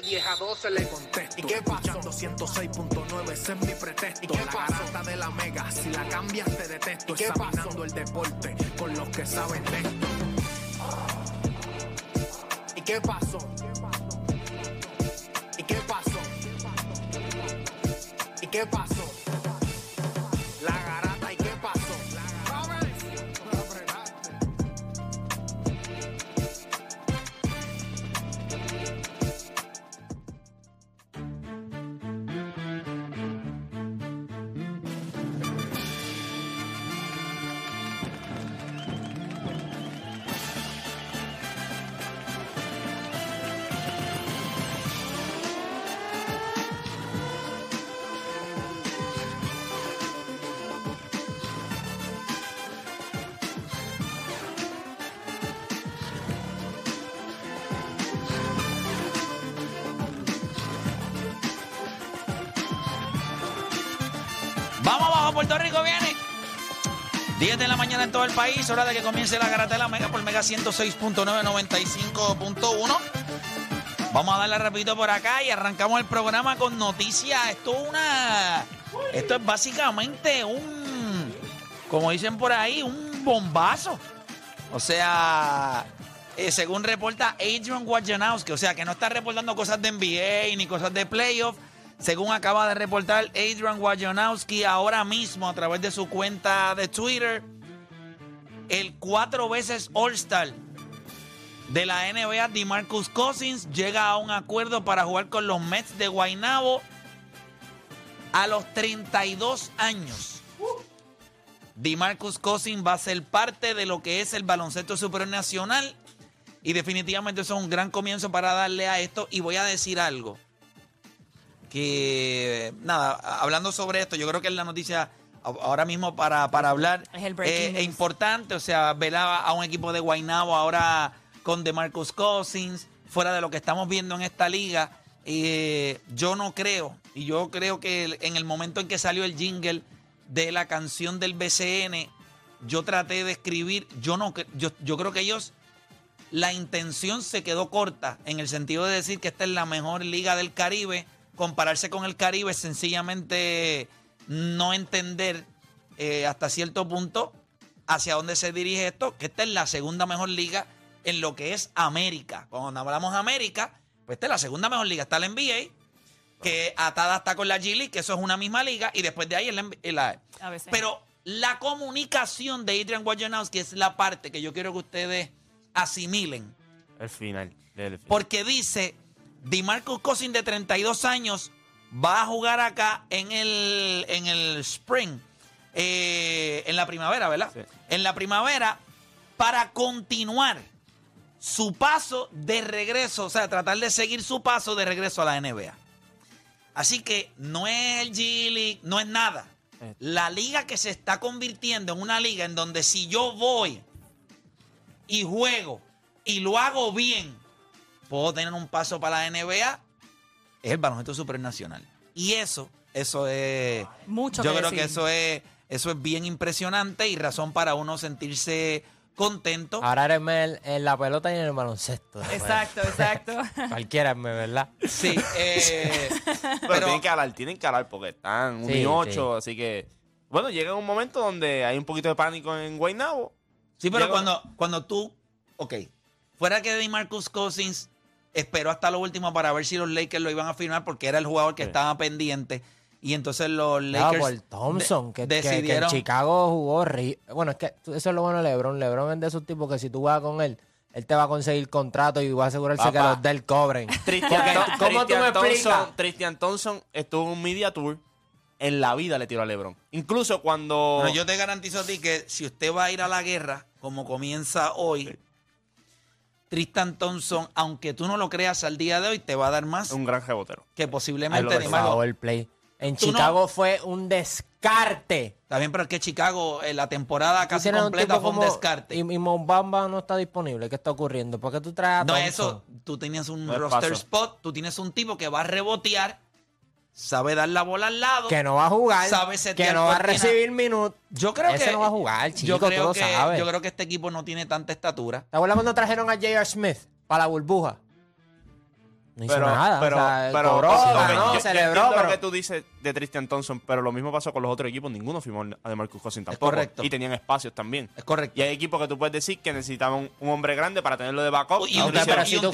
de vieja 12 le contesto, ¿y qué pasó? 106.9, ese es mi pretexto, ¿y qué la garata de la mega, si la cambias te detesto, examinando el deporte con los que saben de esto. ¿Y qué pasó? ¿Y qué pasó? ¿Y qué pasó? La Rico viene. 10 de la mañana en todo el país, hora de que comience la garata de la Mega por Mega 106.995.1. Vamos a darle rapidito por acá y arrancamos el programa con noticias. Esto es una. Esto es básicamente un. Como dicen por ahí, un bombazo. O sea, eh, según reporta Adrian Wojnarowski, o sea, que no está reportando cosas de NBA ni cosas de playoff. Según acaba de reportar Adrian Wojnarowski ahora mismo a través de su cuenta de Twitter, el cuatro veces All-Star de la NBA, DeMarcus Cousins, llega a un acuerdo para jugar con los Mets de Guaynabo a los 32 años. DeMarcus Cousins va a ser parte de lo que es el baloncesto superior nacional y definitivamente eso es un gran comienzo para darle a esto y voy a decir algo que nada, hablando sobre esto, yo creo que es la noticia ahora mismo para, para hablar Es el eh, es importante, o sea, ver a, un equipo de Guaynabo ahora con DeMarcus Cousins, fuera de lo que estamos viendo en esta liga, eh, yo no creo, y yo creo que en el momento en que salió el jingle de la canción del BCN, yo traté de escribir, yo no, yo, yo creo que ellos la intención se quedó corta en el sentido de decir que esta es la mejor liga del Caribe. Compararse con el Caribe es sencillamente no entender eh, hasta cierto punto hacia dónde se dirige esto, que esta es la segunda mejor liga en lo que es América. Cuando hablamos de América, pues esta es la segunda mejor liga. Está la NBA, que atada está con la G League, que eso es una misma liga, y después de ahí es la, es la- A veces. Pero la comunicación de Adrian Wojnarowski es la parte que yo quiero que ustedes asimilen. El final. Porque dice, DeMarcus Cousins de 32 años va a jugar acá en el, en el spring, eh, en la primavera, ¿verdad? Sí. En la primavera para continuar su paso de regreso, o sea, tratar de seguir su paso de regreso a la NBA. Así que no es el G League, no es nada. La liga que se está convirtiendo en una liga en donde si yo voy y juego y lo hago bien, puedo tener un paso para la NBA, es el baloncesto supernacional. Y eso, eso es. Mucho Yo que creo decir. que eso es, eso es bien impresionante y razón para uno sentirse contento. Ahora eres en, en la pelota y en el baloncesto. Exacto, exacto. Cualquiera, me, ¿verdad? Sí, eh, Pero, pero tienen que hablar, tienen que hablar porque están 1 Sí, y 8, así que. Bueno, llega un momento donde hay un poquito de pánico en Guaynabo. Sí, pero Llega- cuando, cuando tú, ok, fuera que DeMarcus Cousins esperó hasta lo último para ver si los Lakers lo iban a firmar porque era el jugador que Sí. estaba pendiente y entonces los No, Lakers por Thompson, de- que, que- que en decidieron Chicago jugó. ri- Bueno, es que eso es lo bueno de LeBron. LeBron es de esos tipos que si tú vas con él, él te va a conseguir contrato y va a asegurarse que Papá. los del cobren. Tristan, Porque, Thom- ¿Cómo tú me? Thompson, Tristan Thompson estuvo en un media tour. En la vida le tiró a LeBron. Incluso cuando. Pero yo te garantizo a ti que si usted va a ir a la guerra, como comienza hoy, Tristan Thompson, aunque tú no lo creas al día de hoy, te va a dar más un gran rebotero. que Ay, posiblemente por DeMarcus. favor, play. En Tú no- Chicago fue un descarte. Está bien, pero es que Chicago, en la temporada casi tienes un completa tipo fue un como- descarte. Y, y Mo Bamba no está disponible. ¿Qué está ocurriendo? ¿Por qué tú traes a No, Thompson? eso, tú tenías un No roster paso. spot, tú tienes un tipo que va a rebotear, sabe dar la bola al lado. Que no va a jugar. Sabe que no va a recibir minutos. Yo creo Ese que no va a jugar, chico, yo creo que, sabes. Yo creo que este equipo no tiene tanta estatura. ¿Te acuerdas cuando trajeron a J.R. Smith para la burbuja? No hizo Pero, nada. pero, o sea, pero, cobró, ok, ganó, yo- yo celebró, entiendo pero... lo que tú dices de Tristan Thompson, pero lo mismo pasó con los otros equipos. Ninguno firmó a DeMarcus Cousins tampoco. correcto. Y tenían espacios también. Es correcto. Y hay equipos que tú puedes decir que necesitaban un, un hombre grande para tenerlo de backup. Y un, pero tipo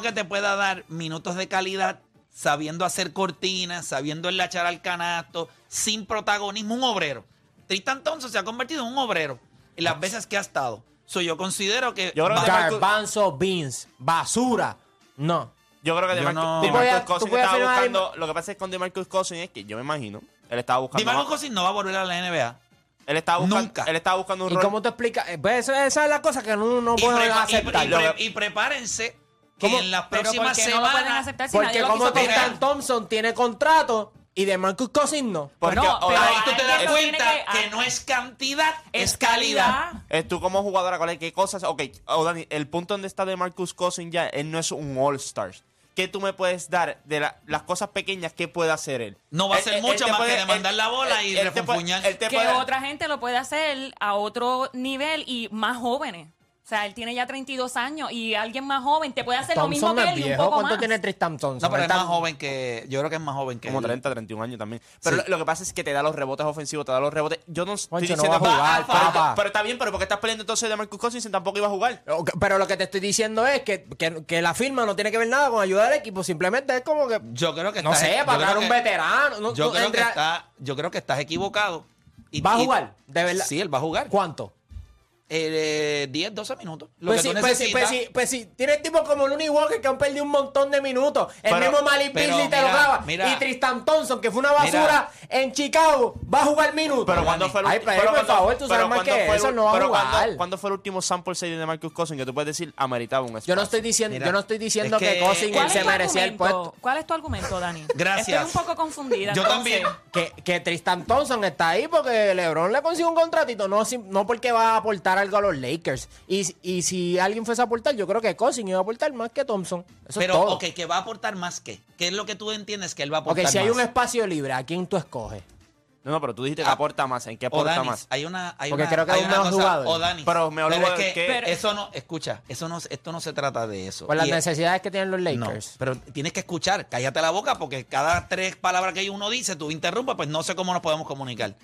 que te pueda dar minutos de calidad, sabiendo hacer cortinas, sabiendo enlachar al canasto, sin protagonismo, un obrero. Tristan Thompson se ha convertido en un obrero en las veces que ha estado. So, yo considero que Yo creo que Garbanzo Beans, basura. No. Yo creo que Yo DeMarcus, no- Cousins estaba buscando. Lo que pasa es con DeMarcus Cousins es que yo me imagino. Él estaba buscando. DeMarcus Cousins no va a volver a la NBA. él estaba buscando, Nunca. Él estaba buscando un ¿Y rol. cómo te explicas? Eh, pues, esa, esa es la cosa que no, no Y, y- aceptar. y pre- y prepárense que ¿Cómo? en las Pero ¿por próximas qué no lo pueden semanas aceptar si Porque lo como quiso Tristan comprar? Tristan Thompson tiene contrato y de Marcus Cousins no. Porque, Bueno, o- pero ahí tú te das tiene cuenta que- que, no es cantidad, es, Es calidad. calidad. es tú como jugadora, ¿cuál es? ¿Qué cosas? Ok, oh, Dani, el punto donde está de Marcus Cousins ya, él no es un All-Star. ¿Qué tú me puedes dar de la- las cosas pequeñas que puede hacer él? No va a Él- ser él- mucho él te más que demandar la bola y él te puede- refunfuñar. él te que puede- otra gente lo puede hacer a otro nivel y más jóvenes. O sea, él tiene ya 32 años y alguien más joven te puede hacer lo mismo que él y un viejo. poco ¿Cuánto más. tiene Tristan Thompson? No, pero es más joven que. Yo creo que es más joven que. Como él. 30, 31 años también. Pero Sí. lo, lo que pasa es que te da los rebotes ofensivos, te da los rebotes. Yo no estoy Juancho, no diciendo va a jugar, pero, papá. pero está bien, pero porque estás peleando entonces de Marcus Cousins y tampoco iba a jugar. Ok, Pero lo que te estoy diciendo es que, que, que la firma no tiene que ver nada con ayudar al equipo. Simplemente es como que. Yo creo que No estás- sé, yo para creo traer un que- veterano. No, Yo no, creo, en que real- está, yo creo que estás equivocado. Y- ¿Va a y- jugar? ¿De verdad? Sí, él va a jugar. ¿Cuánto? Eh, 10, 12 minutos. Lo Pues que sí, tú pues sí, pues sí, pues sí. Tienes tipos como Looney Walker que han perdido un montón de minutos. El Pero- mismo Malik Beasley te lo graba. mira. y Tristan Thompson, que fue una basura en Chicago, va a jugar minutos. Pero cuando fue el Ay, ulti- pero, pero por cuando- favor, tú sabes más que fue el eso, no va a jugar. cuando- ¿Cuándo fue el último sample size de Marcus Cousins que tú puedes decir ameritaba un espacio? Yo no estoy diciendo, Mira, yo no estoy diciendo es que, que- Cousins ¿Cuál él es se merecía el puesto. ¿Cuál es tu argumento, Dani? Gracias. Estoy un poco confundida. Yo también. Que, que Tristan Thompson está ahí porque LeBron le consiguió un contratito, no porque va a aportar algo a los Lakers. Y, y si alguien fuese a aportar, yo creo que Cousins iba a aportar más que Thompson. Eso Pero, es todo. ok, que va a aportar más que. ¿Qué es lo que tú entiendes que él va a Ok, aportar si hay más? un espacio libre, ¿a quién tú escoges? No, no, pero tú dijiste que Ah. aporta más. ¿En qué aporta Danis, más? hay una, hay Porque una, creo que hay es un una mejor cosa, jugador. o Danis, Pero mejor es jugador que que- Pero- eso no, escucha, eso no, esto no se trata de eso. Por las Y es- necesidades que tienen los no, Lakers. pero tienes que escuchar, cállate la boca porque cada tres palabras que uno dice, tú interrumpes, pues no sé cómo nos podemos comunicar.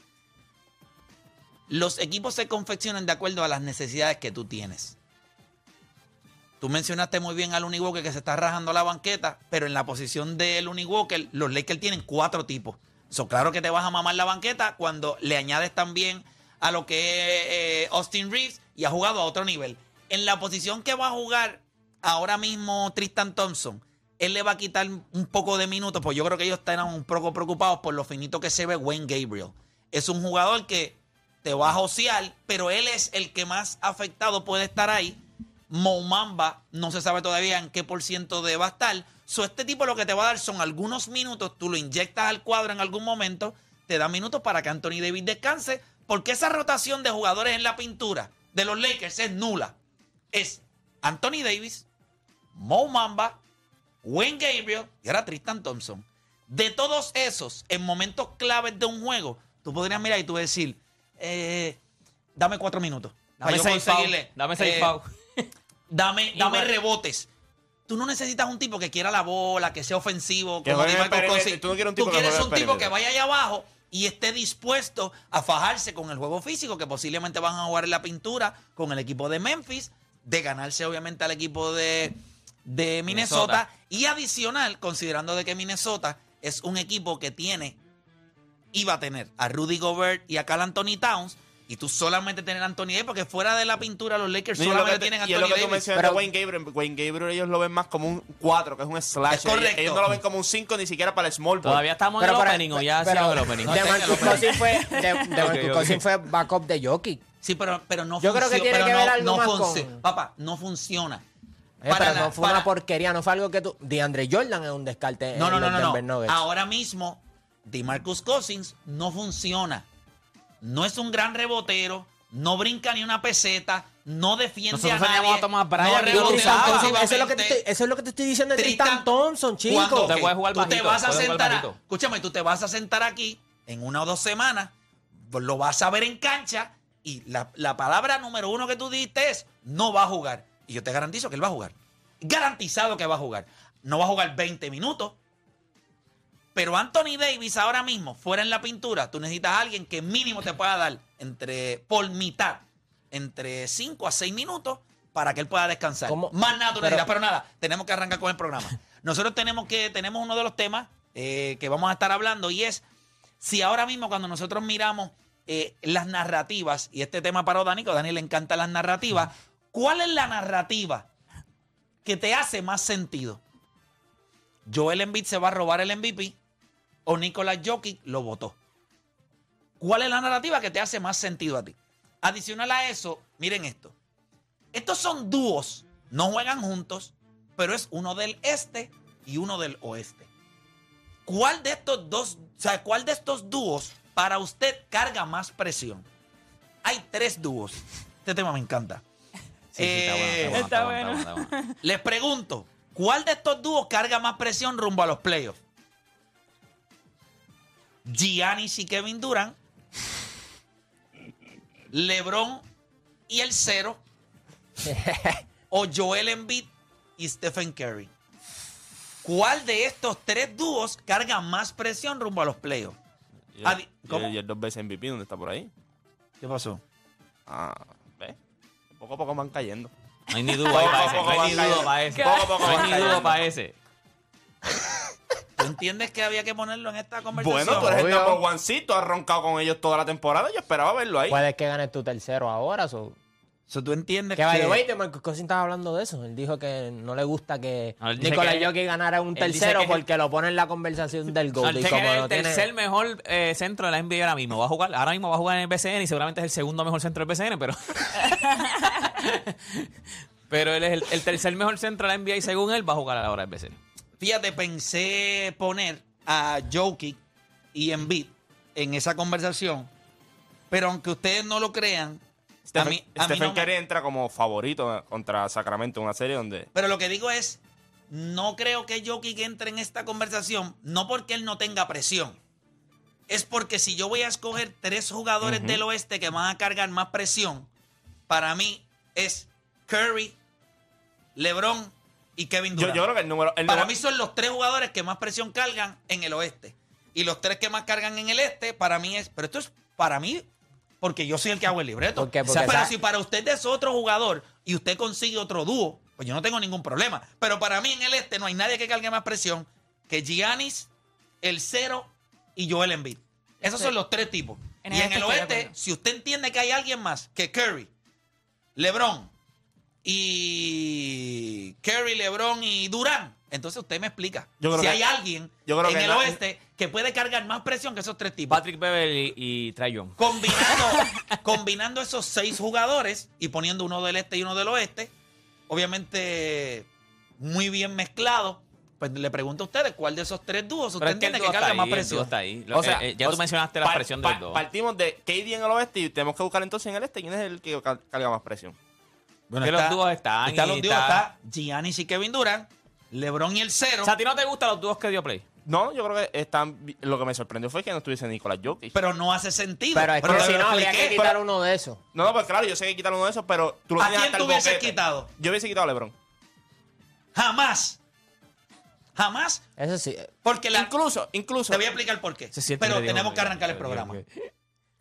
Los equipos se confeccionan de acuerdo a las necesidades que tú tienes. Tú mencionaste muy bien al Walker que se está rajando la banqueta, pero en la posición del Walker, los Lakers tienen cuatro tipos. So, claro que te vas a mamar la banqueta cuando le añades también a lo que es eh, Austin Reeves y ha jugado a otro nivel. En la posición que va a jugar ahora mismo Tristan Thompson, él le va a quitar un poco de minutos, pues yo creo que ellos están un poco preocupados por lo finito que se ve Wayne Gabriel. Es un jugador que te va a josear, pero él es el que más afectado puede estar ahí. Moumamba no se sabe todavía en qué por ciento de va a estar. Este tipo lo que te va a dar son algunos minutos, tú lo inyectas al cuadro en algún momento, te da minutos para que Anthony Davis descanse, porque esa rotación de jugadores en la pintura de los Lakers es nula. Es Anthony Davis, Mo Mamba, Wayne Gabriel y ahora Tristan Thompson. De todos esos, en momentos claves de un juego, tú podrías mirar y tú decir, eh, dame cuatro minutos. Dame seis foul. Dame seis eh, foul. Dame, Y dame bueno. rebotes. Tú no necesitas un tipo que quiera la bola, que sea ofensivo, Que como juegue el perímetro. Tú no quieres un tipo que quieres juegue en un el tipo que perímetro. vaya allá abajo y esté dispuesto a fajarse con el juego físico, que posiblemente van a jugar en la pintura con el equipo de Memphis, de ganarse obviamente al equipo de, de Minnesota. Minnesota. Y adicional, considerando de que Minnesota es un equipo que tiene, iba a tener a Rudy Gobert y a Cal Anthony Towns, y tú solamente tener a Anthony Davis, porque fuera de la pintura los Lakers lo solamente que te- tienen a y es Anthony lo que tú Davis. mencionas Pero- de Wayne Gabriel. Wayne Gabriel ellos lo ven más como un 4, que es un slash. Es correcto. Ellos, no lo ven como un 5 ni siquiera para el small ball. Todavía estamos en el para- opening o ya pero- hicieron el opening. De Marcus Cousins fue, de, de Marcus ok. Cousins fue backup de Jokic. Sí, pero, pero no Yo creo que tiene pero que no- ver algo no más con- Papá, no funciona. Eh, Para pero la- no fue para- una porquería, no fue algo que tú. DeAndre Jordan es un descarte No, en no, no, no. Denver no. Nuggets. Ahora mismo, DeMarcus Cousins no funciona. No es un gran rebotero, no brinca ni una peseta, no defiende Nosotros a nadie. a Thomas Bryant no. Thompson, eso, es lo que te estoy, ofensivamente. eso es lo que te estoy diciendo de Tristan, Tristan- Thompson, chico. Cuando, puede jugar tú te bajito, vas a sentar, a- escúchame, tú te vas a sentar aquí en una o dos semanas, lo vas a ver en cancha y la, la palabra número uno que tú diste es no va a jugar. Y yo te garantizo que él va a jugar. Garantizado que va a jugar. No va a jugar 20 minutos. Pero Anthony Davis ahora mismo, fuera en la pintura, tú necesitas a alguien que mínimo te pueda dar entre, por mitad, entre 5 a 6 minutos para que él pueda descansar. ¿Cómo? Más nada tú Pero- necesitas, pero nada, tenemos que arrancar con el programa. Nosotros tenemos que, tenemos uno de los temas eh, que vamos a estar hablando y es si ahora mismo cuando nosotros miramos eh, las narrativas, y este tema para Dani, que a Dani le encantan las narrativas, ¿cuál es la narrativa que te hace más sentido? Joel Embiid se va a robar el MVP o Nicolás Jokic lo votó. ¿Cuál es la narrativa que te hace más sentido a ti? Adicional a eso, miren esto. Estos son dúos, no juegan juntos, pero es uno del este y uno del oeste. ¿Cuál de estos dos, o sea, cuál de estos dúos para usted carga más presión? Hay tres dúos. Este tema me encanta. Les pregunto, ¿cuál de estos dúos carga más presión rumbo a los playoffs? Giannis y Kevin Durant, LeBron y el cero, o Joel Embiid y Stephen Curry. ¿Cuál de estos tres dúos carga más presión rumbo a los playoffs? Y- y- ¿cómo? Y el dos veces MVP, ¿dónde está por ahí? ¿Qué pasó? Ah, ¿ves? Poco a poco van cayendo. No hay ni duda ahí para ese. No hay ni duda para ese. Poco a poco No van hay ni duda cayendo. para ese. ¿Tú entiendes que había que ponerlo en esta conversación? Bueno, tú eres el Obvio. number has roncado con ellos toda la temporada. Yo esperaba verlo ahí. Puedes que ganes tu tercero ahora. So. So, ¿Tú entiendes Que by the que- way, de Marcus Cousins estaba hablando de eso. Él dijo que no le gusta que No, él dice Nicolás que- Jokic ganara un dice tercero que es el- porque lo pone en la conversación del él y como es no el tiene- tercer mejor eh, centro de la NBA ahora mismo. Va a jugar, ahora mismo va a jugar en el BCN y seguramente es el segundo mejor centro del BCN, pero. pero él es el, el tercer mejor centro de la NBA y según él va a jugar ahora el BCN. Fíjate, pensé poner a Jokic y Embiid en esa conversación, pero aunque ustedes no lo crean, a Stephen, mí, a mí Stephen me- Curry entra como favorito contra Sacramento en una serie donde... Pero lo que digo es, no creo que Jokic entre en esta conversación, no porque él no tenga presión. Es porque si yo voy a escoger tres jugadores del oeste que van a cargar más presión, para mí es Curry, LeBron y Kevin Durant. yo creo que el número... el Para número- mí son los tres jugadores que más presión cargan en el oeste. Y los tres que más cargan en el este, para mí es. Pero esto es para mí, porque yo soy el que hago el libreto. ¿Por qué? O sea, Porque pero si para usted es otro jugador y usted consigue otro dúo, pues yo no tengo ningún problema. Pero para mí en el este no hay nadie que cargue más presión que Giannis, el cero y Joel Embiid. Esos son los tres tipos. En y en este el oeste, si usted entiende que hay alguien más que Curry, LeBron y Curry, LeBron y Durán, entonces usted me explica. Yo creo si que- hay alguien yo creo en que el oeste que puede cargar más presión que esos tres tipos. Patrick Beverly y, Trae Young. Combinando, combinando esos seis jugadores y poniendo uno del este y uno del oeste, obviamente muy bien mezclado. Pues le pregunto a ustedes cuál de esos tres dúos usted Pero es que el entiende dúo que está carga ahí, más el dúo presión. está ahí. Lo- O sea, eh, eh, ya o tú sea, mencionaste la par- presión par- del dos. Partimos de KD en el oeste y tenemos que buscar entonces en el este quién es el que car- carga más presión. Que los dúos están y los dúos, está- está Giannis y Kevin Durant, LeBron y el cero. O sea, ¿a ti no te gustan los dúos que dio Play? No, yo creo que están. Lo que me sorprendió fue que no estuviese Nicolás Jokic. pero no hace sentido. Pero es que te si no, habría que quitar uno de esos. No, no, pues claro, yo sé que quitaron uno de esos, pero tú lo ¿A quién tú hubieses quitado? Yo hubiese quitado a LeBron. Jamás. Jamás. Eso sí. Porque la, Incluso, incluso. Te voy a explicar por qué. Pero tenemos que arrancar el programa.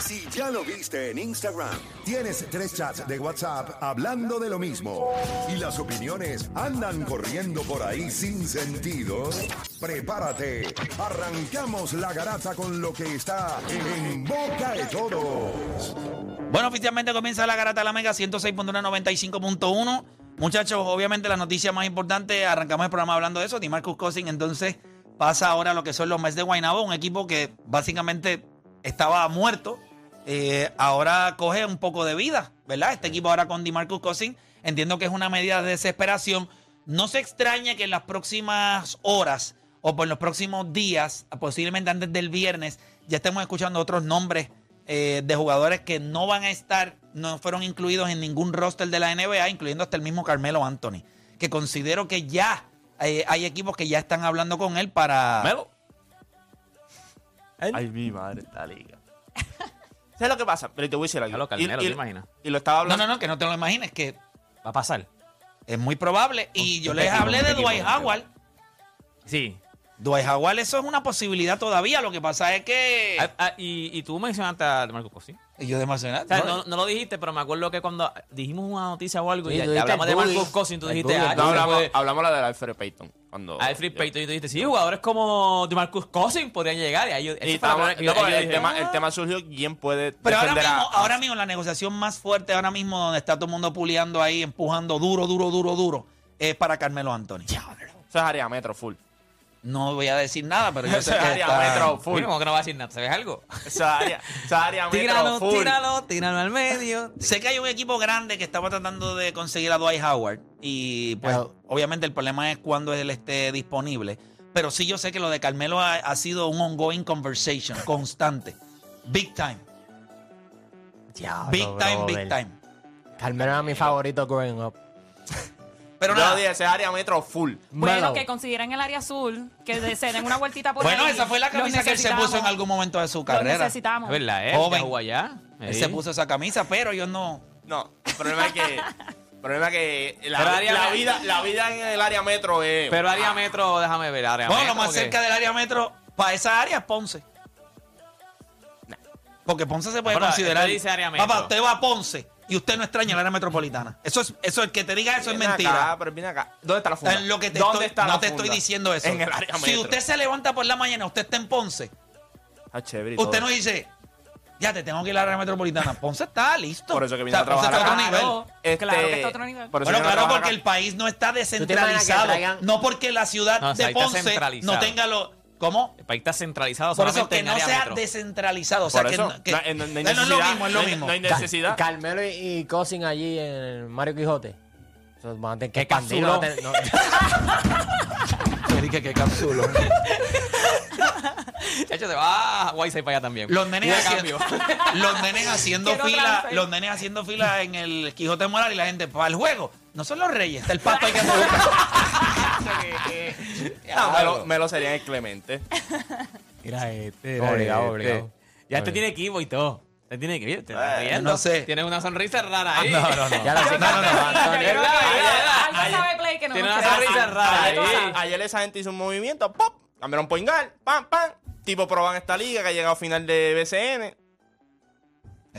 Si ya lo viste en Instagram, tienes tres chats de WhatsApp hablando de lo mismo y las opiniones andan corriendo por ahí sin sentido, prepárate. Arrancamos la garata con lo que está en boca de todos. Bueno, oficialmente comienza la garata de la Mega 106.195.1. Muchachos, obviamente la noticia más importante, arrancamos el programa hablando de eso. Marcus Cousins entonces pasa ahora lo que son los Mets de Guaynabo, un equipo que básicamente estaba muerto. eh, ahora coge un poco de vida, ¿verdad? Este equipo ahora con DiMarcus Cousins, entiendo que es una medida de desesperación. No se extraña que en las próximas horas o por los próximos días, posiblemente antes del viernes, ya estemos escuchando otros nombres eh, de jugadores que no van a estar, no fueron incluidos en ningún roster de la NBA, incluyendo hasta el mismo Carmelo Anthony, que considero que ya eh, hay equipos que ya están hablando con él para... Melo. Ay, mi madre, esta liga. ¿Sabes lo que pasa? Pero te voy a decir algo. Ya lo Carmelo, ¿te imaginas? Y lo estaba No, hablando. no, no, que no te lo imagines, que Va a pasar. es muy probable. Y yo les equipo, hablé de equipo, Dwight. Howard. Sí. Dwight Howard, eso es una posibilidad todavía. Lo que pasa es que... Ah, ah, y, y tú mencionaste a Marcus Cousins. Y yo demasiado... O sea, no, no lo dijiste, pero me acuerdo que cuando dijimos una noticia o algo Sí, y hablamos de Marcus. Cousins, tú dijiste, ah, No, hablamos, puede- hablamos la de Alfred Payton. Cuando, Alfred Payton y tú dijiste, sí, jugadores como Marcus Cousins podrían llegar. Y, ahí yo- no, yo- yo el, tema, ah. el tema surgió quién puede Pero ahora mismo, a- ahora mismo la negociación más fuerte, ahora mismo donde está todo el mundo puleando ahí, empujando duro, duro, duro, duro, es para Carmelo Anthony. Eso es área metro full. No voy a decir nada, pero yo sé que área está- metro full. ¿cómo que no va a decir nada? ¿Sabes algo? Eso es área, eso es área metro Tíralo, full. tíralo, tíralo al medio. Sé que hay un equipo grande que estaba tratando de conseguir a Dwight Howard y pues Pero- obviamente el problema es cuando él esté disponible. Pero sí yo sé que lo de Carmelo ha, ha sido un ongoing conversation, constante. Big time. Diablo, Big time, brother. big time. Carmelo era mi favorito growing up. Pero Yo nada. dije, ese es área metro full. Bueno, Melo. que consideren el área azul, que de- se den una vueltita por Bueno, ahí. esa fue la Los camisa que él se puso en necesitamos. algún momento de su Los carrera. necesitamos. Es verdad, ¿eh? Joven. Jugó allá. Él se puso esa camisa, pero yo no. No, el problema es que. el problema es que la, Pero área la metro- vida, la vida en el área metro es. Pero área metro, déjame ver, área Bueno, metro. lo más cerca del área metro para esa área es Ponce. Porque Ponce se puede Pero, considerar. dice área metro. Papá, usted va a Ponce y usted no extraña el área metropolitana. Eso es, eso el que te diga eso es Viene mentira. Acá, pero viene acá. ¿Dónde está la funda? En lo que te ¿Dónde estoy, está no la te funda? estoy diciendo eso. En el área si metro. usted se levanta por la mañana, usted está en Ponce, Ah, chévere usted todo. no dice, ya te tengo que ir al área metropolitana. Ponce está listo. Por eso que O vine sea, a trabajar Ponce está a otro nivel. Claro, Este, claro que está a otro nivel. por eso Bueno, claro, porque el país no está descentralizado. No porque la ciudad No, o sea, de Ponce no tenga lo. ¿Cómo? El país está centralizado Por eso solamente que en no área sea metro. descentralizado. O sea, Por que, eso, no- que- no, no- no hay no es lo necesidad, mismo, es lo no hay- mismo. no hay Ca- necesidad. Carmelo y, y Cousin allí en Mario Quijote. Eso van a tener que ¿Qué expandirlo, capsuló? van a tener- no. Yo dije que capsulo. Chacho, se va a Whiteside para allá también. Los nenes, de haciendo, cambio. los nenes haciendo Quiero fila, transfer. los nenes haciendo fila en el Quijote Moral y la gente para el juego. No son los reyes, está el pasto ahí que No, me, lo, me lo serían el Clemente. Mira este. Obligado, este. obligado. Ya este tiene equipo y todo. Este tiene Eh, riendo. no sé. Tienes una sonrisa rara ahí. No, no, no. Ya lo sé. No, no, no. Que que tiene una sonrisa rara Ayer, ahí. ayer esa gente hizo un movimiento, pop, cambiaron point guard, pam, pam. Tipo proban esta liga que ha llegado a final de BCN.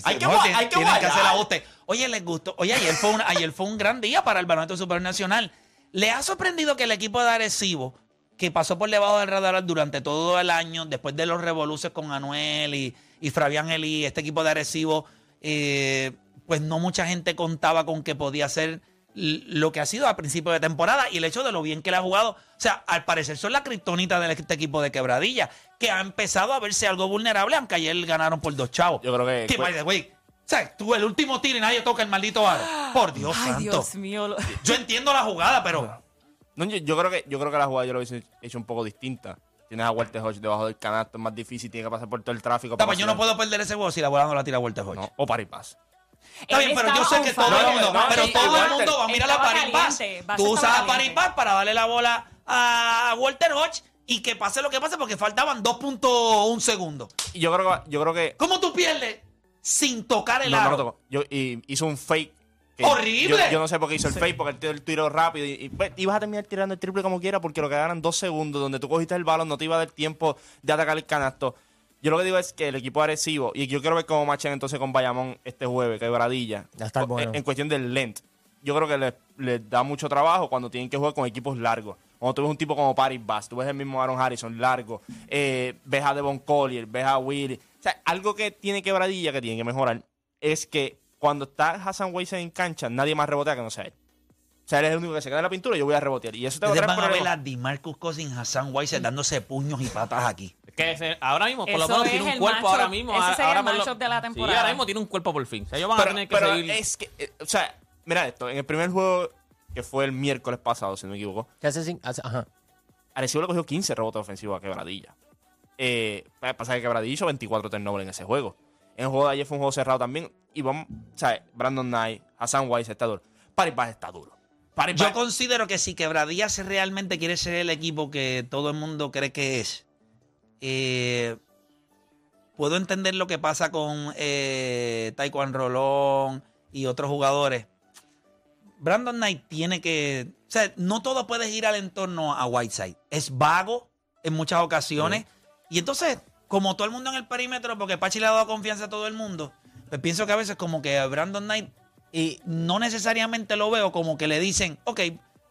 Hay que No, hay que tienen que hacer. Oye, les gustó. Oye, ayer fue, un, ayer fue un gran día para el Baloncesto Superior Nacional. ¿Le ha sorprendido que el equipo de Arecibo, que pasó por debajo del radar durante todo el año, después de los revoluces con Anuel y, y Fabián Eli, este equipo de Arecibo, eh, pues no mucha gente contaba con que podía ser lo que ha sido a principio de temporada y el hecho de lo bien que le ha jugado. O sea, al parecer son la kriptonita de este equipo de quebradilla, que ha empezado a verse algo vulnerable, aunque ayer ganaron por dos chavos. Yo creo que- Que, by the way, o sea, tú el último tiro y nadie toca el maldito aro. Por Dios Ay, santo. Dios mío. lo- Yo entiendo la jugada, pero No, yo, yo creo que, yo creo que la jugada yo lo hubiese hecho un poco distinta. Tienes a Walter Hodge debajo del canasto, es más difícil, tiene que pasar por todo el tráfico. Para yo no puedo perder ese juego si la bola no la tira vuelta Hodge. No, o Paris Pass. Está bien, pero yo sé que todo el mundo, no, pero sí, todo el Walter mundo va a mirar a Bass Tú usas a. Pass para darle la bola a Walter Hodge y que pase lo que pase porque faltaban 2.1 segundos. Y yo creo que, yo creo que ¿Cómo tú pierdes sin tocar el no, no aro? lo tocó. Yo, y hizo un fake. que ¡Horrible! Yo, yo no sé por qué hizo el fake, porque él tiró el tiro rápido. Y, y, pues, ibas a terminar tirando el triple como quiera, porque lo que ganan dos segundos, donde tú cogiste el balón, no te iba a dar tiempo de atacar el canasto. Yo lo que digo es que el equipo agresivo, y yo quiero ver cómo machan entonces con Bayamón este jueves, quebradilla. Ya está en- bueno. En cuestión del length. Yo creo que les, les da mucho trabajo cuando tienen que jugar con equipos largos. Cuando tú ves un tipo como Paris Bass, tú ves el mismo Aaron Harrison largo, eh, ves a Devon Collier, ves a Willie. Sea, algo que tiene quebradilla, que tiene que mejorar, es que cuando está Hassan Weiss en cancha, nadie más rebotea que no sea él. O sea, él es el único que se queda en la pintura y yo voy a rebotear. Y eso te va a traer van a ver a DiMarcus Cousins, Hassan Weiss dándose puños y patas aquí. Que ese- ahora mismo, por lo menos tiene un cuerpo ahora mismo. Ese ahora- sería ahora el matchup de la Sí, temporada. ahora mismo tiene un cuerpo por fin. O sea, ellos van a Pero, tener que pero seguir. es que, eh, o sea, mira esto. En el primer juego, que fue el miércoles pasado, si no me equivoco, ¿Qué hace sin- hace- Ajá. Arecibo le cogió 15 rebotes ofensivos a Quebradilla. Eh, pasa que Quebradilla hizo 24 turnovers en ese juego. En el juego de ayer fue un juego cerrado también. Y vamos, ¿sabes? Brandon Knight, Hassan Weiss está duro. Paris Bass está duro. Yo considero que si Quebradillas realmente quiere ser el equipo que todo el mundo cree que es, eh, puedo entender lo que pasa con eh, Taekwondo Rolón y otros jugadores. Brandon Knight tiene que. O sea, no todo puede ir al entorno a Whiteside. Es vago en muchas ocasiones. Y entonces, como todo el mundo en el perímetro, porque Pachi le ha dado confianza a todo el mundo, pues pienso que a veces como que a Brandon Knight y no necesariamente lo veo como que le dicen, ok,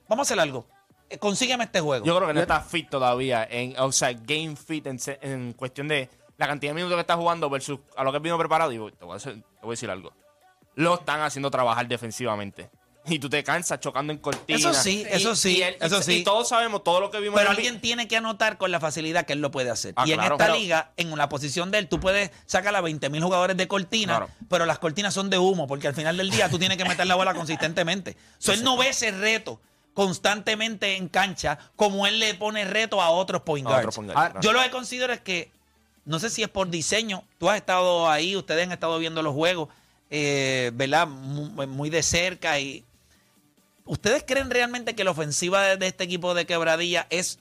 vamos a hacer algo. Eh, Consígueme este juego. Yo creo que no está fit todavía. En, o sea, game fit en, en cuestión de la cantidad de minutos que está jugando versus a lo que vino preparado. Digo, te voy, a hacer- te voy a decir algo. Lo están haciendo trabajar defensivamente. Y tú te cansas chocando en cortina. Eso sí, eso sí, eso sí. Y todos sabemos todo lo que vimos Pero en alguien tiene que anotar con la facilidad que él lo puede hacer. Ah, y en claro. esta Pero- liga, en la posición de él, tú puedes sacar a 20 mil jugadores de cortina, Claro. pero las cortinas son de humo, porque al final del día tú tienes que meter la bola consistentemente. So, él no ve ese reto constantemente en cancha como él le pone reto a otros point A guards. otros point guards, Ahora, claro. Yo lo que considero es que, no sé si es por diseño, tú has estado ahí, ustedes han estado viendo los juegos, eh, ¿verdad? Muy, muy de cerca y ¿Ustedes creen realmente que la ofensiva de, de este equipo de quebradilla es,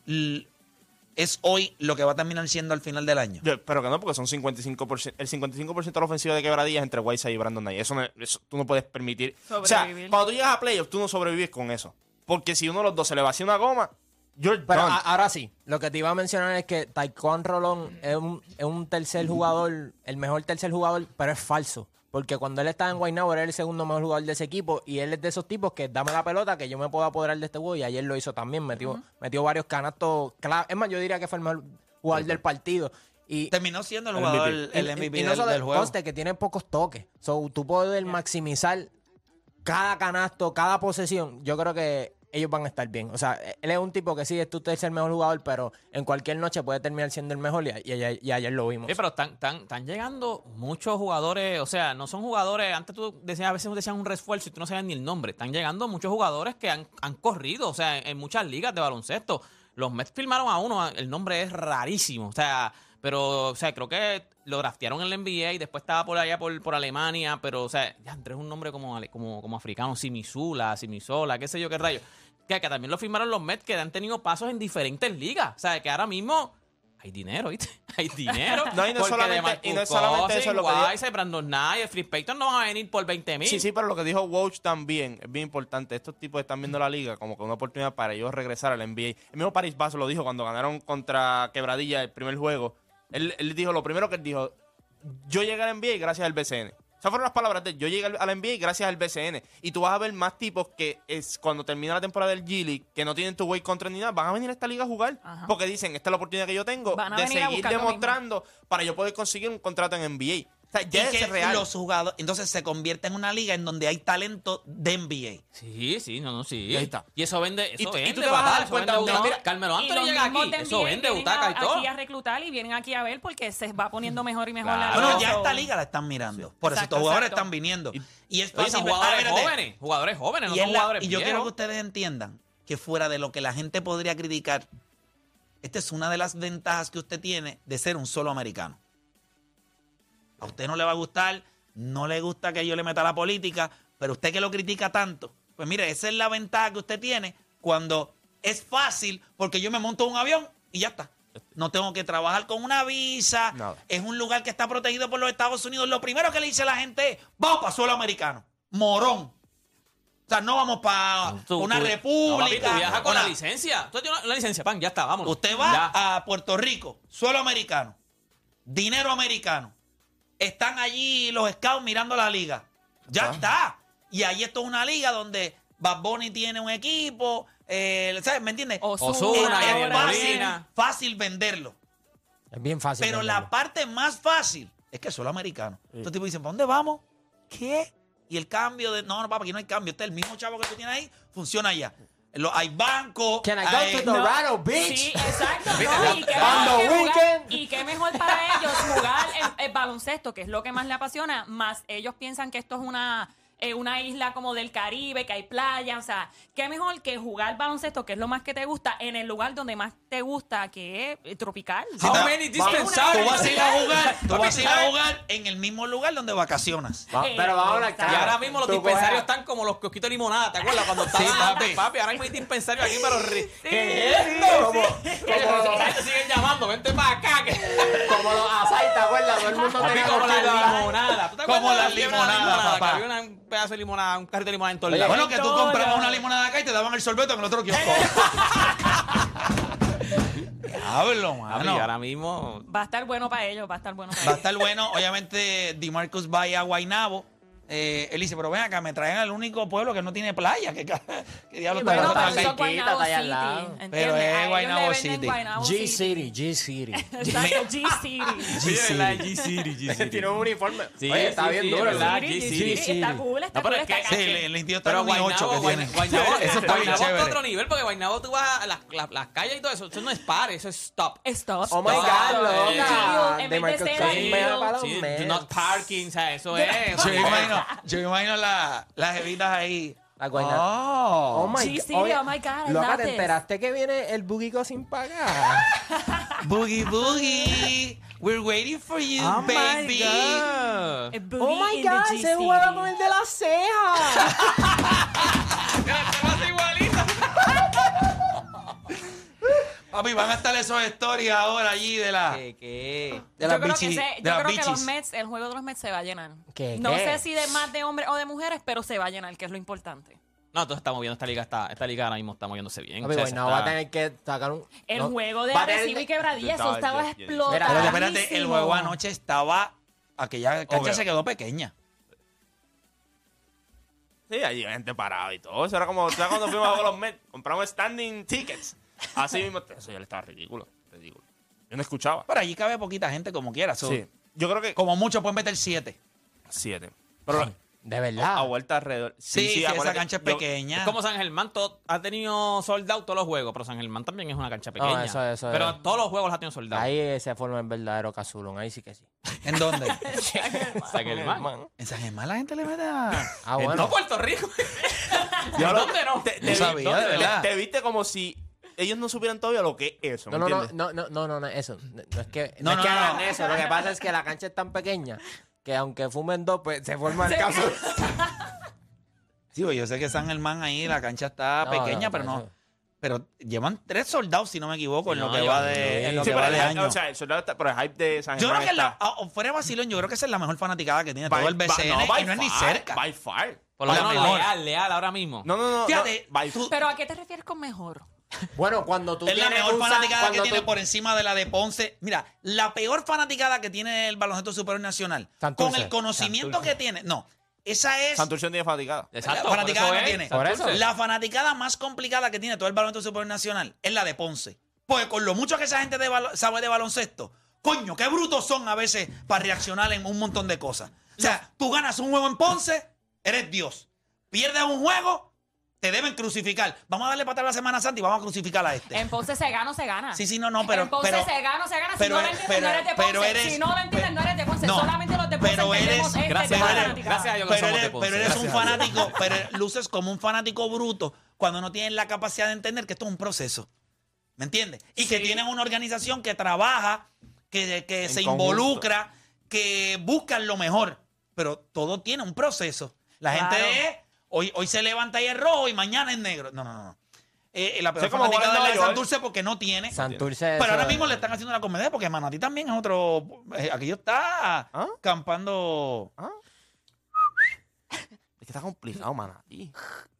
es hoy lo que va a terminar siendo al final del año? Yo espero que no, porque son 55%. El 55% de la ofensiva de quebradilla es entre Whiteside y Brandon Knight. Eso, no- eso tú no puedes permitir. O sea, cuando tú llegas a playoffs, tú no sobrevives con eso. Porque si uno de los dos se le vacía una goma, you're Pero a- ahora sí, lo que te iba a mencionar es que Taekwondo Rolón es un, es un tercer jugador, el mejor tercer jugador, pero es falso. Porque cuando él estaba en Guaynabo era el segundo mejor jugador de ese equipo y él es de esos tipos que dame la pelota que yo me puedo apoderar de este juego y ayer lo hizo también, metió, metió varios canastos clave. Es más, yo diría que fue el mejor jugador del partido. Y, Terminó siendo el El jugador, MVP. el y- MVP y no del, solo del juego. conste que tiene pocos toques. So, tú poder maximizar cada canasto, cada posesión. Yo creo que ellos van a estar bien. O sea, él es un tipo que sí, es tu tercer mejor jugador, pero en cualquier noche puede terminar siendo el mejor y, y ayer, y ayer lo vimos. Sí, pero están, están, llegando muchos jugadores, o sea, no son jugadores, antes tú decías, a veces decían un refuerzo y tú no sabías ni el nombre. Están llegando muchos jugadores que han, han corrido, o sea, en, muchas ligas de baloncesto. Los Mets firmaron a uno, el nombre es rarísimo, o sea, pero, o sea, creo que lo draftearon en la NBA y después estaba por allá por, por Alemania, pero, o sea, ya es un nombre como, como, como africano, Simisula, Simisola, qué sé yo qué rayo. Que, que también lo firmaron los Mets, que han tenido pasos en diferentes ligas. O sea, que ahora mismo hay dinero, ¿viste? Hay dinero. No, y no solamente- y no es solamente eso, lo que Wise, Brandon Knight, Free Payton no van a venir por 20 mil. Sí, sí, pero lo que dijo Woj también es bien importante. Estos tipos están viendo la liga como que una oportunidad para ellos regresar al NBA. El mismo Paris Bass lo dijo cuando ganaron contra Quebradilla el primer juego. Él, él dijo, lo primero que él dijo, yo llegué al NBA gracias al BCN. Esas fueron las palabras de él. Yo llegué al- al NBA gracias al BCN. Y tú vas a ver más tipos que es cuando termina la temporada del G League, que no tienen tu way contra ni nada, van a venir a esta liga a jugar. Ajá. Porque dicen, esta es la oportunidad que yo tengo de seguir demostrando para yo poder conseguir un contrato en NBA. Sea, y ya que es real. los jugadores, entonces se convierte en una liga en donde hay talento de NBA. Sí, sí, no, no, sí. Y ahí está. Y eso vende, eso Y tú- y vende, tú te vas a dar cuenta, vende no, butaca. mira, Carmelo Y Anthony llega aquí, de eso vende butaca y todo. aquí a reclutar y vienen aquí a ver porque se va poniendo mejor y mejor la Claro. liga. Bueno, ya esta liga la están mirando. Por eso estos jugadores exacto. están viniendo. Y, es fácil. son ver- jugadores Ah, jóvenes, jugadores jóvenes, no y, son es la- jugadores y yo quiero que ustedes entiendan que fuera de lo que la gente podría criticar, esta es una de las ventajas que usted tiene de ser un solo americano. A usted no le va a gustar, no le gusta que yo le meta la política, pero usted que lo critica tanto, pues mire, esa es la ventaja que usted tiene cuando es fácil, porque yo me monto en un avión y ya está. No tengo que trabajar con una visa. Nada. Es un lugar que está protegido por los Estados Unidos. Lo primero que le dice a la gente es, vamos para suelo americano. Morón. O sea, no vamos para una tú- república. No, papi, tú viajas con la licencia. Tú tienes la licencia, pan, ya está, vámonos. Usted va Ya. a Puerto Rico, suelo americano, dinero americano. Están allí los scouts mirando la liga. Ya está. Y ahí esto es una liga donde Bad Bunny tiene un equipo. eh, ¿sabes? ¿Me entiendes? Ozuna, Es- es fácil, fácil venderlo. Es bien fácil. Pero la parte más fácil es que solo americano. Estos tipos dicen, ¿para dónde vamos? ¿Qué? Y el cambio de. No, no, papá, aquí no hay cambio. Este es el mismo chavo que tú tienes ahí, funciona allá. Lo- hay bancos. Can I go hay- to Dorado Beach? Sí, exacto. ¿no? Y, que weekend. y qué mejor para ellos jugar el, el baloncesto, que es lo que más le apasiona, más ellos piensan que esto es una, eh, una isla como del Caribe, que hay playa, o sea, qué mejor que jugar baloncesto, que es lo más que te gusta, en el lugar donde más te gusta, que es eh, tropical. Sí, How many Tú dispensaries? vas a ir a jugar, tú vas a ir a jugar en el mismo lugar donde vacacionas. Va- pero vamos a Y ahora mismo los Tú dispensarios coges- están como los kiosquitos de limonada, ¿te acuerdas? Cuando estaban Sí, papi. papi, ahora mismo hay dispensarios aquí, pero ri- ¿Qué es esto? Como, como, La gente siguen llamando, vente para acá. Que... como los asai, ¿te acuerdas? Todo el mundo Papi, tenía como la limonada. ¿Tú te Como acuerdas de la limonada, Que papá. había una- un pedazo de limonada, un carrito de limonada en todo el Oye, lado. Bueno, que tú Todo. comprabas una limonada acá y te daban el sorbeto en el otro kiosco. Diablo, Papi, mano. ahora mismo... Va a estar bueno para ellos, va a estar bueno para Va a ellos. estar bueno. Obviamente, DiMarcus va a ir a Guaynabo. Eh, él dice, pero ven acá, me traen al único pueblo que no tiene playa. Que, que diablo Sí, pero está Guaynabo está allá al City, lado. Pero es Guaynabo City. Guaynabo G City. City, G City. Exacto, G-City. Sí, es verdad, G-City, G-City. Tiene un uniforme. Sí, Oye, está sí, bien sí, duro. verdad. G City. Está cool, está No, pero cool, es que- está Sí, el, indio está en un 8 Guaynabo, que tiene. Guaynabo, Eso está bien chévere. otro nivel porque Guaynabo tú vas a las, calles y todo eso. Eso no es par, eso es stop. Stop. Oh my. God, loca. De Michael Jackson, ahí, me da para los Sí, do not parking, o sea, eso es. Yo imagino, yo me imagino la- las jevitas ahí. La Guayna- Oh. Oh my G God. Oye, oh my God, Loca, ¿te enteraste que viene el bugico sin pagar? Boogie Boogie. We're waiting for you, Oh my baby. God. A boogie oh my in the God, G se jugaba City. con el de la ceja. Papi, van a estar esos stories ahora allí de la. ¿Qué, qué? De Yo las creo, que, bichis- se- de yo las creo que los. Mets, el juego de los Mets se va a llenar. ¿Qué, no qué? sé si de más de hombres o de mujeres, pero se va a llenar, que es lo importante. No, entonces estamos viendo esta liga, está, esta liga ahora mismo está moviéndose bien. Papi, O sea, Guaynabo está- va a tener que sacar un... El no, juego de Arecibo y Quebradilla, eso estaba explotando. Pero espérate, el juego anoche estaba. Aquella cancha Obvio. se quedó pequeña. Sí, allí hay gente parada y todo. Eso era como, ¿sabes cuando fuimos a los Mets? Compramos standing tickets. Así mismo, eso ya le estaba ridículo. ridículo. Yo no escuchaba. Pero allí cabe poquita gente como quiera. so, Sí. Yo creo que Como mucho pueden meter siete. siete. Pero De a, verdad. a vuelta alrededor. Sí, sí, esa acuérdate, cancha es yo- pequeña. Es como San Germán todo- ha tenido soldado todos los juegos, pero San Germán también es una cancha pequeña. eso- eso pero es. todos los juegos la ha tenido soldado. Ahí eh, se forma el verdadero casulón. Ahí sí que sí. ¿En dónde? San Germán. en San Germán la gente le mete a. Ah, No bueno. Puerto Rico. Yo lo- ¿Dónde no? Te, te No vi- sabía, ¿dónde? de verdad. Te, te viste como si ellos no supieran todavía lo que es eso. No, ¿me no, no, entiendes? no, no, no, no, no, eso. No, no es que, No, no, es que no, hagan no. eso. Lo que pasa es que la cancha es tan pequeña que aunque fumen dos, pues se forma el caso. Sí, pues, yo sé que San Germán ahí, la cancha está No, pequeña, no, pero no. Pero llevan tres soldados, si no me equivoco, en lo no, que va de, en lo Sí, que va de año. O sea, el soldado está- pero el hype de San yo creo Germán que la, está- a- fuera de vacilón, yo creo que esa es la mejor fanaticada que tiene by- todo el BCN y no es ni cerca. By far. Por lo La menos leal, leal ahora mismo. No, no, no. Fíjate, no, by tú- Pero ¿a qué te refieres con mejor? Bueno, cuando tú es la tienes mejor fanaticada que tiene por encima de la de Ponce. Mira, la peor fanaticada que tiene el baloncesto superior nacional, Santurce. con el conocimiento Santurce. que tiene, no, esa es Santurce tiene fatigada. Exacto. la fanaticada por que tiene. Por eso. La fanaticada más complicada que tiene todo el baloncesto superior nacional es la de Ponce. Porque con lo mucho que esa gente de sabe de baloncesto, Coño, qué brutos son a veces para reaccionar en un montón de cosas. O sea, tú ganas un juego en Ponce, eres Dios. Pierdes un juego, te deben crucificar. Vamos a darle para atrás la Semana Santa y vamos a crucificar a este. En Ponce se gana o se gana. Sí, sí, no, no, pero- En Ponce pero- se gana o se gana. pero- si no lo entiendes, pero- no eres de Ponce. pero eres- si no lo entiendes, no eres de Ponce. No, Solamente los de Ponce pero eres- este gracias a fanaticada. gracias a Dios que pero eres, de Ponce. pero eres un a fanático, pero luces como un fanático bruto cuando no tienes la capacidad de entender que esto es un proceso. ¿Me entiendes? Y que Sí. tienen una organización que trabaja, que, que se conjunto. involucra, que buscan lo mejor. Pero todo tiene un proceso. La Claro. gente es, hoy, hoy se levanta y es rojo y mañana es negro. No, no, no. Eh, la peor como fanática en de la de. Santurce porque no tiene. Santurce. Pero ahora mismo le están haciendo una comedia porque Manatí también es otro. eh, aquello está ¿Ah? campando. Es que está complicado, manatí.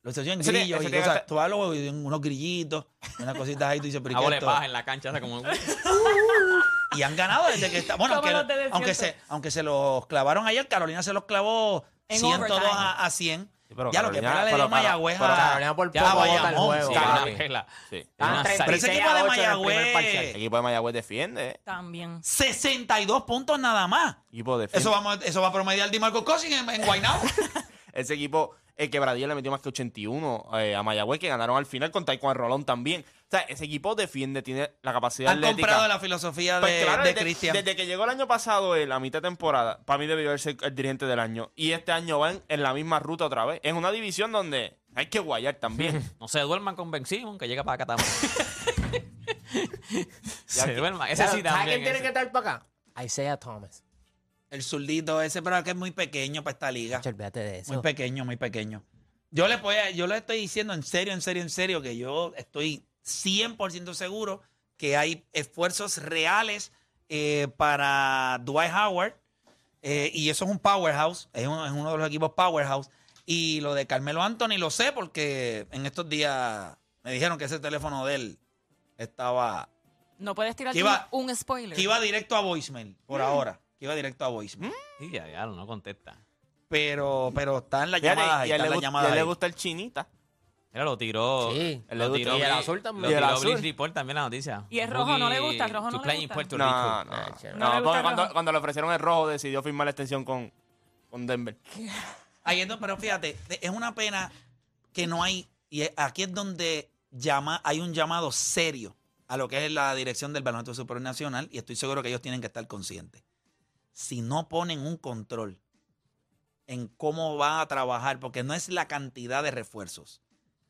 Lo hacían Ese tiene- grillos ese y tiene cosas. que- Tú hablas y unos grillitos, unas cositas ahí, tú dices, pero ¿y A qué bola de esto? paja en la cancha, o sea, como... Y han ganado desde que está. Bueno, Como aunque, los de desierto. aunque, se, aunque se los clavaron ayer, Carolina se los clavó En 102 overtime. a, a 100. Sí, pero ya lo que pega le dio Mayagüez a. Carolina por poco bota el juego. sí, una pela. Sí. 36 Pero ese equipo de 8 en el primer Mayagüez-. El equipo de Mayagüez defiende. eh. También. 62 puntos nada más. Equipo defiende. Eso, vamos, eso va a promediar DiMarco Cousins en, en Guaynabo. Ese equipo, el quebradilla le metió más que 81 eh, a Mayagüez, que ganaron al final con Taekwondo Rolón también. O sea, ese equipo defiende, tiene la capacidad Han atlética. comprado la filosofía de, Pues claro, de desde, Cristian. desde que llegó el año pasado, él, a mitad de temporada, para mí debió ser el dirigente del año. Y este año van en la misma ruta otra vez. En una división donde hay que guayar también. No se duerman con Ben Simon, que llega para acá también. se duerman. Ese ¿Sabes sí quién también. tiene ese. que estar para acá? Isaiah Thomas. El zurdito ese, pero que es muy pequeño para esta liga. Chacho, Olvídate de eso. Muy pequeño, muy pequeño. Yo le, voy a- yo le estoy diciendo en serio, en serio, en serio, que yo estoy 100% seguro que hay esfuerzos reales eh, para Dwight Howard. eh, y eso es un powerhouse, es uno, es uno de los equipos powerhouse. Y lo de Carmelo Anthony lo sé porque en estos días me dijeron que ese teléfono de él estaba No puedes tirar Que iba- un, spoiler. que iba directo a voicemail por ahora, que iba directo a voicemail. Sí, ya, ya, no contesta. Pero, pero está en la llamada, y a él le, y él gusta el chinita. Mira, lo tiró. Sí. Lo Le tiró y el azul también. Lo Y el tiró Report también la noticia. Y el rojo no le gusta, el rojo no le gusta. Puerto No, Rico. no. Cuando, le ofrecieron el rojo, decidió firmar la extensión con, con Denver. Ahí es donde- pero fíjate, es una pena que no hay, y aquí es donde llama, hay un llamado serio a lo que es la dirección del Baloncesto Superior Nacional, y estoy seguro que ellos tienen que estar conscientes. Si no ponen un control en cómo va a trabajar, porque no es la cantidad de refuerzos,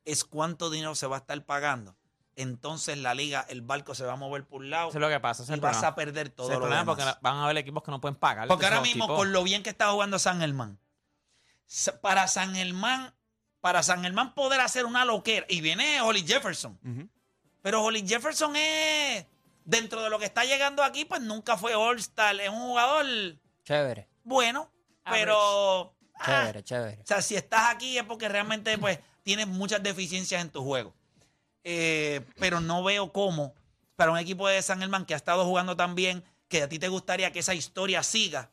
es cuánto dinero se va a estar pagando. Entonces la liga, el barco se va a mover por un lado Eso es lo que pasa. y es el vas a perder todo es el lo demás. porque van a haber equipos que no pueden pagar. Porque ahora mismo, tipos. con lo bien que está jugando San Germán, para San Germán, para San Germán poder hacer una loquera, y viene Holly Jefferson, pero Holly Jefferson es, dentro de lo que está llegando aquí, pues nunca fue All-Star, es un jugador Chévere, bueno, Average. pero... ah, chévere, chévere. o sea, si estás aquí es porque realmente pues tienes muchas deficiencias en tu juego. Eh, pero no veo cómo para un equipo de San Germán que ha estado jugando tan bien, que a ti te gustaría que esa historia siga,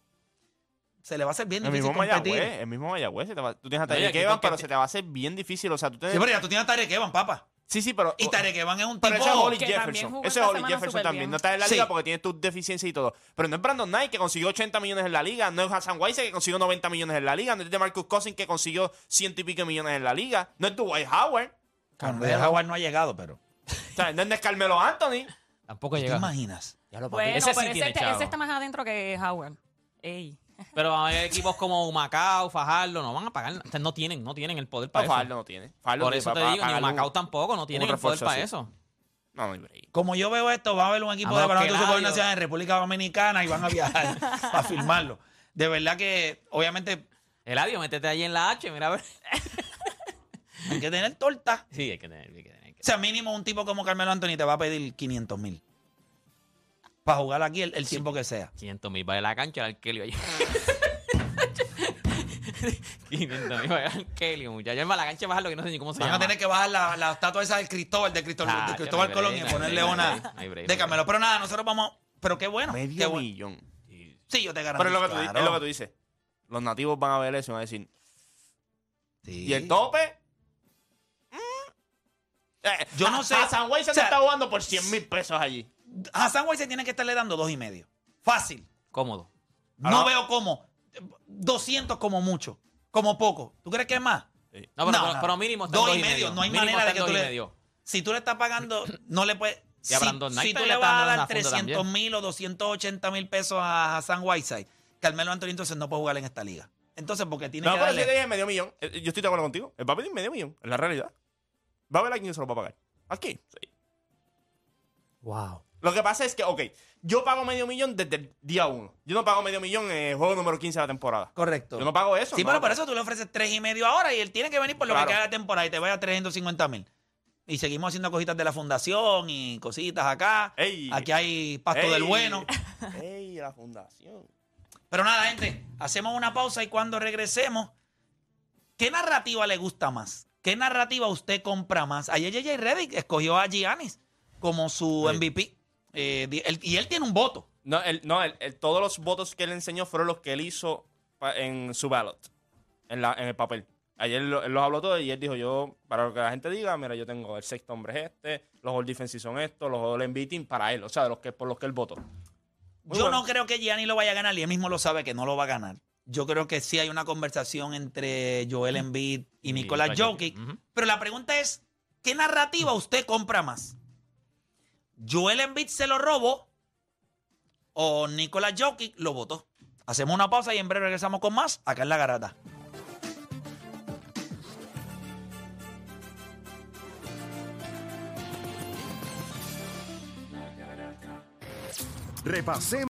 se le va a hacer bien El difícil mismo competir. Mayagüez, el mismo Mayagüez. se te va- tú tienes a Evans, que pero se te va a hacer bien difícil. O sea, tú tienes... Sí, pero ya tú tienes a Tarek Evans, papá. Sí, sí, pero... Y Tarek Evans es un Pero tipo... ese es Holly que también Jefferson. jugó Ese es esta Holly semana Jefferson súper también. bien. No está en la Sí. liga porque tiene tus deficiencias y todo. Pero no es Brandon Knight que consiguió 80 millones en la liga. No es Hassan Weiser que consiguió 90 millones en la liga. No es de Marcus Cousins que consiguió ciento y pico millones en la liga. No es Dwight Howard. Bueno, de Howard no ha llegado, pero... O sea, no es Carmelo Anthony. Tampoco ¿Te llega. imaginas? Ya lo Bueno, Ese sí pero ese, tiene este- chavo. ese está más adentro que Howard. Ey. Pero hay equipos como Macao, Fajardo, no van a pagar. o sea, No tienen, no tienen el poder para No, eso. Farlo no tiene. Por eso te digo, ni un- Macao tampoco, no tienen el poder para eso. No, no hay. Como yo veo esto, va a haber un equipo A de baloncesto Superior Eladio- Nacional en República Dominicana y van a viajar a filmarlo. De verdad que, obviamente, Eladio, métete ahí en la H, mira a ver. hay que tener torta. Sí, hay que tener, hay que tener. hay que O sea, mínimo un tipo como Carmelo Anthony te va a pedir 500 mil. Para jugar aquí el, el tiempo que sea. 500 mil va de la cancha el Arkelio allí. 500 mil va el Arkelio, muchachos. La cancha baja lo que no sé ni cómo se Van a llama. tener que bajar la, la estatua esa del Cristóbal, de Cristóbal, Ah, de ya Cristóbal no hay Colón break, y no hay ponerle break, una no hay break, no hay break. de Carmelo. Pero nada, nosotros vamos. Pero qué bueno. qué Medio bueno. millón. Sí, yo te Pero garantizo. es lo, que tú, di- es lo que tú dices. Los nativos van a ver eso y van a decir. Sí. ¿Y el tope? Mm. Eh, Yo no sé. A San Weiser O sea, se está jugando por 100 mil pesos allí. A San Juan se tiene que estarle dando dos y medio. Fácil. Cómodo. No veo cómo. 200 como mucho. Como poco. ¿Tú crees que es más? No, pero, pero- pero mínimo está en dos dos y medio. No hay Mínimo manera de que en tú dos y le... medio. Si tú le estás pagando, no le puedes... Y a si, Brandon Knight si tú le le están vas a dando dar una funda 300 también. mil o 280 mil pesos a Hassan Whiteside, Carmelo Anthony entonces no puede jugar en esta liga. Entonces, porque tiene No, que pero si darle... te dije medio millón. Eh, Yo estoy de acuerdo contigo. Él va a pedir medio millón. Es la realidad. Va a ver a quién se lo va a pagar. Aquí. Sí. Wow. Lo que pasa es que, ok, yo pago medio millón desde el día uno. Yo no pago medio millón en el juego número 15 de la temporada. Correcto. Yo no pago eso. Sí, no pero por eso tú le ofreces tres y medio ahora y él tiene que venir por lo Claro. que queda de temporada y te vaya a 350 mil. Y seguimos haciendo cositas de la fundación y cositas acá. Ey. Aquí hay pasto Ey. del bueno. Ey, la fundación. Pero nada, gente, hacemos una pausa y cuando regresemos, ¿qué narrativa le gusta más? ¿Qué narrativa usted compra más? Ayer JJ Reddick escogió a Giannis como su. MVP. Eh, él- y él tiene un voto. No, él- no él- todos los votos que él enseñó fueron los que él hizo en su ballot, en, la, en el papel. Ayer lo- él los habló todo y él dijo, yo, para lo que la gente diga, mira, yo tengo el sexto hombre es este, los all defensive son estos, los all team para él, o sea, de los que, por los que él votó. Muy Yo bueno. no creo que Gianni lo vaya a ganar y él mismo lo sabe que no lo va a ganar. Yo creo que sí hay una conversación entre Joel Embiid y Y Nicolás Jokic. Pero la pregunta es, ¿qué narrativa usted compra más? ¿Joel Embiid se lo robó o Nicolás Jokic lo votó? Hacemos una pausa y en breve regresamos con más acá en La Garata. Repasemos